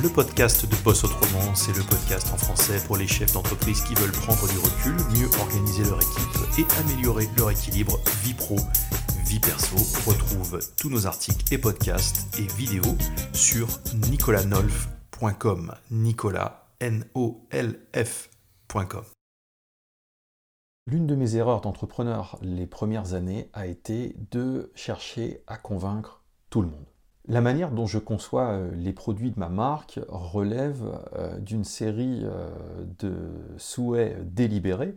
le podcast de Boss Autrement. C'est le podcast en français pour les chefs d'entreprise qui veulent prendre du recul, mieux organiser leur équipe et améliorer leur équilibre vie pro, vie perso. Retrouve tous nos articles et podcasts et vidéos sur nicolanolf.com. Nicolas, N-O-L-F.com. L'une de mes erreurs d'entrepreneur les premières années a été de chercher à convaincre tout le monde. La manière dont je conçois euh, les produits de ma marque relève euh, d'une série euh, de souhaits délibérés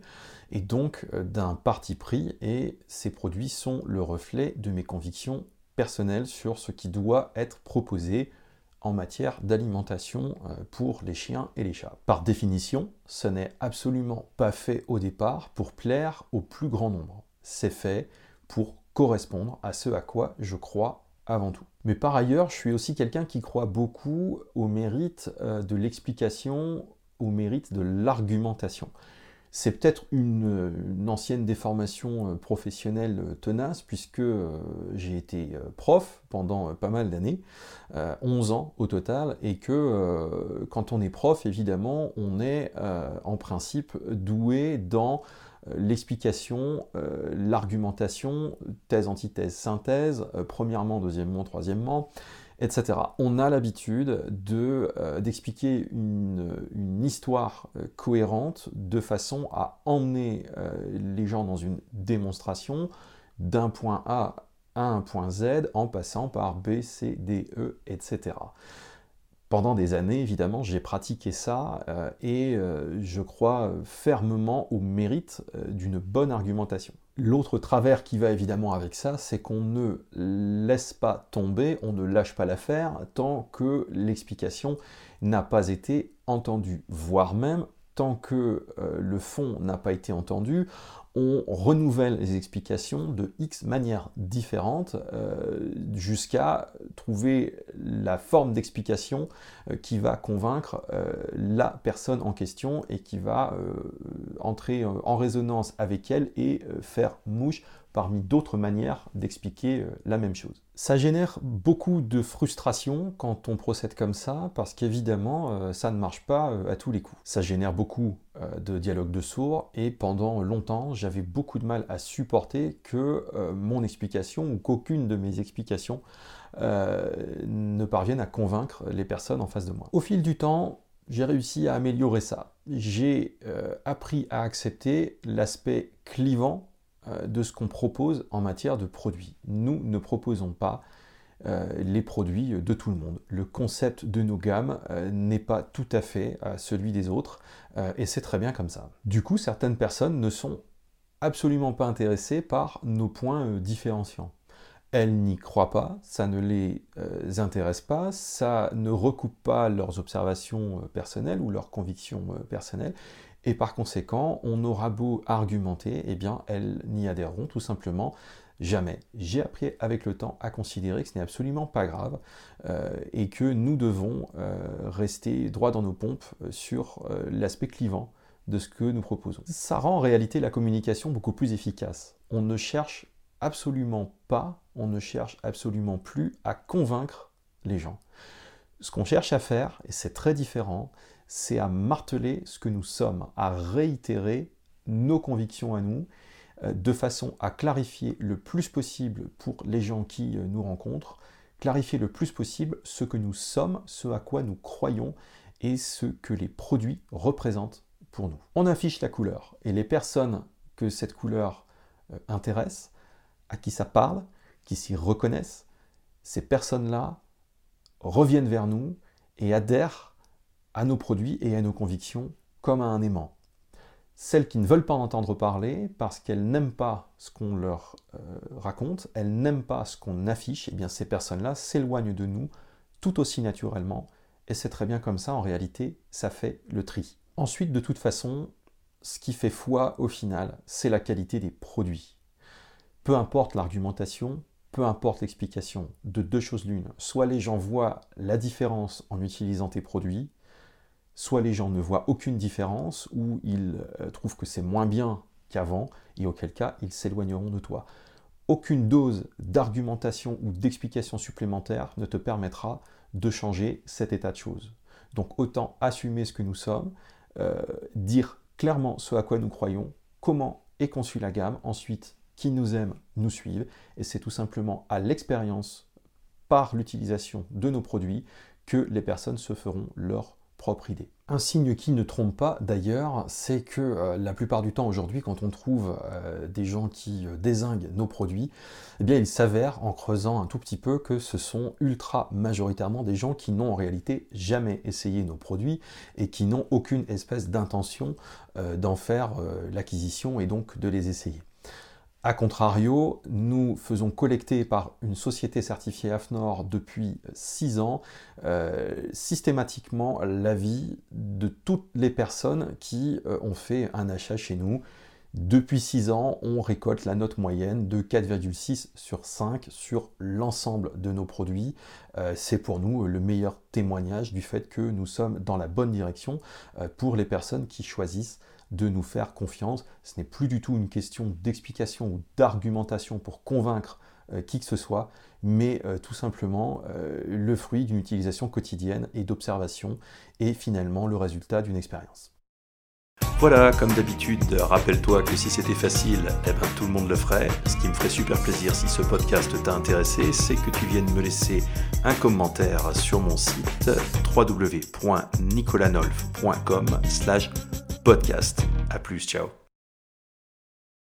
et donc d'un parti pris et ces produits sont le reflet de mes convictions personnelles sur ce qui doit être proposé en matière d'alimentation pour les chiens et les chats. Par définition, ce n'est absolument pas fait au départ pour plaire au plus grand nombre. C'est fait pour correspondre à ce à quoi je crois avant tout. Mais par ailleurs, je suis aussi quelqu'un qui croit beaucoup au mérite euh, de l'explication, au mérite de l'argumentation. C'est peut-être une, ancienne déformation euh, professionnelle euh, tenace, puisque j'ai été prof pendant pas mal d'années, 11 ans au total, et que quand on est prof, évidemment, on est en principe doué dans l'explication, euh, l'argumentation, thèse, antithèse, synthèse, euh, premièrement, deuxièmement, troisièmement, etc. On a l'habitude euh, d'expliquer une, une, histoire cohérente de façon à emmener les gens dans une démonstration d'un point A à un point Z en passant par B, C, D, E, etc pendant des années, évidemment, j'ai pratiqué ça euh, et euh, je crois fermement au mérite euh, d'une bonne argumentation. L'autre travers qui va évidemment avec ça, c'est qu'on ne laisse pas tomber, on ne lâche pas l'affaire tant que l'explication n'a pas été entendue, voire même tant que le fond n'a pas été entendu, on renouvelle les explications de X manières différentes euh, jusqu'à trouver la forme d'explication euh, qui va convaincre euh, la personne en question et qui va entrer en résonance avec elle et faire mouche parmi d'autres manières d'expliquer euh, la même chose. Ça génère beaucoup de frustration quand on procède comme ça, parce qu'évidemment, euh, ça ne marche pas euh, à tous les coups. Ça génère beaucoup de dialogues de sourds, et pendant longtemps, j'avais beaucoup de mal à supporter que mon explication, ou qu'aucune de mes explications, ne parvienne à convaincre les personnes en face de moi. Au fil du temps, j'ai réussi à améliorer ça. J'ai appris à accepter l'aspect clivant de ce qu'on propose en matière de produits. Nous ne proposons pas euh, les produits de tout le monde. Le concept de nos gammes euh, n'est pas tout à fait celui des autres, et c'est très bien comme ça. Du coup, certaines personnes ne sont absolument pas intéressées par nos points différenciants. Elles n'y croient pas, ça ne les intéresse pas, ça ne recoupe pas leurs observations personnelles ou leurs convictions personnelles, et par conséquent, on aura beau argumenter, eh bien, elles n'y adhéreront tout simplement jamais. J'ai appris avec le temps à considérer que ce n'est absolument pas grave euh, et que nous devons euh, rester droit dans nos pompes euh, sur l'aspect clivant de ce que nous proposons. Ça rend en réalité la communication beaucoup plus efficace. On ne cherche absolument pas, on ne cherche absolument plus à convaincre les gens. Ce qu'on cherche à faire, et c'est très différent, c'est à marteler ce que nous sommes, à réitérer nos convictions à nous, euh, de façon à clarifier le plus possible pour les gens qui euh, nous rencontrent, clarifier le plus possible ce que nous sommes, ce à quoi nous croyons et ce que les produits représentent pour nous. On affiche la couleur et les personnes que cette couleur euh, intéresse, à qui ça parle, qui s'y reconnaissent, ces personnes-là reviennent vers nous et adhèrent à nos produits et à nos convictions comme à un aimant. Celles qui ne veulent pas entendre parler parce qu'elles n'aiment pas ce qu'on leur euh, raconte, elles n'aiment pas ce qu'on affiche, et eh bien ces personnes-là s'éloignent de nous tout aussi naturellement, et c'est très bien comme ça, en réalité, ça fait le tri. Ensuite, de toute façon, ce qui fait foi au final, c'est la qualité des produits. Peu importe l'argumentation, peu importe l'explication, de deux choses l'une, soit les gens voient la différence en utilisant tes produits, soit les gens ne voient aucune différence, ou ils euh, trouvent que c'est moins bien qu'avant, et auquel cas ils s'éloigneront de toi. Aucune dose d'argumentation ou d'explication supplémentaire ne te permettra de changer cet état de choses. Donc autant assumer ce que nous sommes, euh, dire clairement ce à quoi nous croyons, comment est conçue la gamme, ensuite qui nous aime nous suivent, et c'est tout simplement à l'expérience par l'utilisation de nos produits que les personnes se feront leur propre idée. Un signe qui ne trompe pas d'ailleurs, c'est que euh, la plupart du temps aujourd'hui, quand on trouve euh, des gens qui euh, désinguent nos produits, eh bien il s'avère en creusant un tout petit peu que ce sont ultra majoritairement des gens qui n'ont en réalité jamais essayé nos produits et qui n'ont aucune espèce d'intention d'en faire l'acquisition et donc de les essayer. A contrario, nous faisons collecter par une société certifiée AFNOR depuis 6 ans euh, systématiquement l'avis de toutes les personnes qui euh, ont fait un achat chez nous. Depuis 6 ans, on récolte la note moyenne de 4,6 sur 5 sur l'ensemble de nos produits. Euh, c'est pour nous le meilleur témoignage du fait que nous sommes dans la bonne direction pour les personnes qui choisissent de nous faire confiance. Ce n'est plus du tout une question d'explication ou d'argumentation pour convaincre euh, qui que ce soit, mais euh, tout simplement euh, le fruit d'une utilisation quotidienne et d'observation et finalement le résultat d'une expérience. Voilà, comme d'habitude, rappelle-toi que si c'était facile, eh ben, tout le monde le ferait. Ce qui me ferait super plaisir si ce podcast t'a intéressé, c'est que tu viennes me laisser un commentaire sur mon site www.nicolanolf.com slash podcast. À plus, ciao.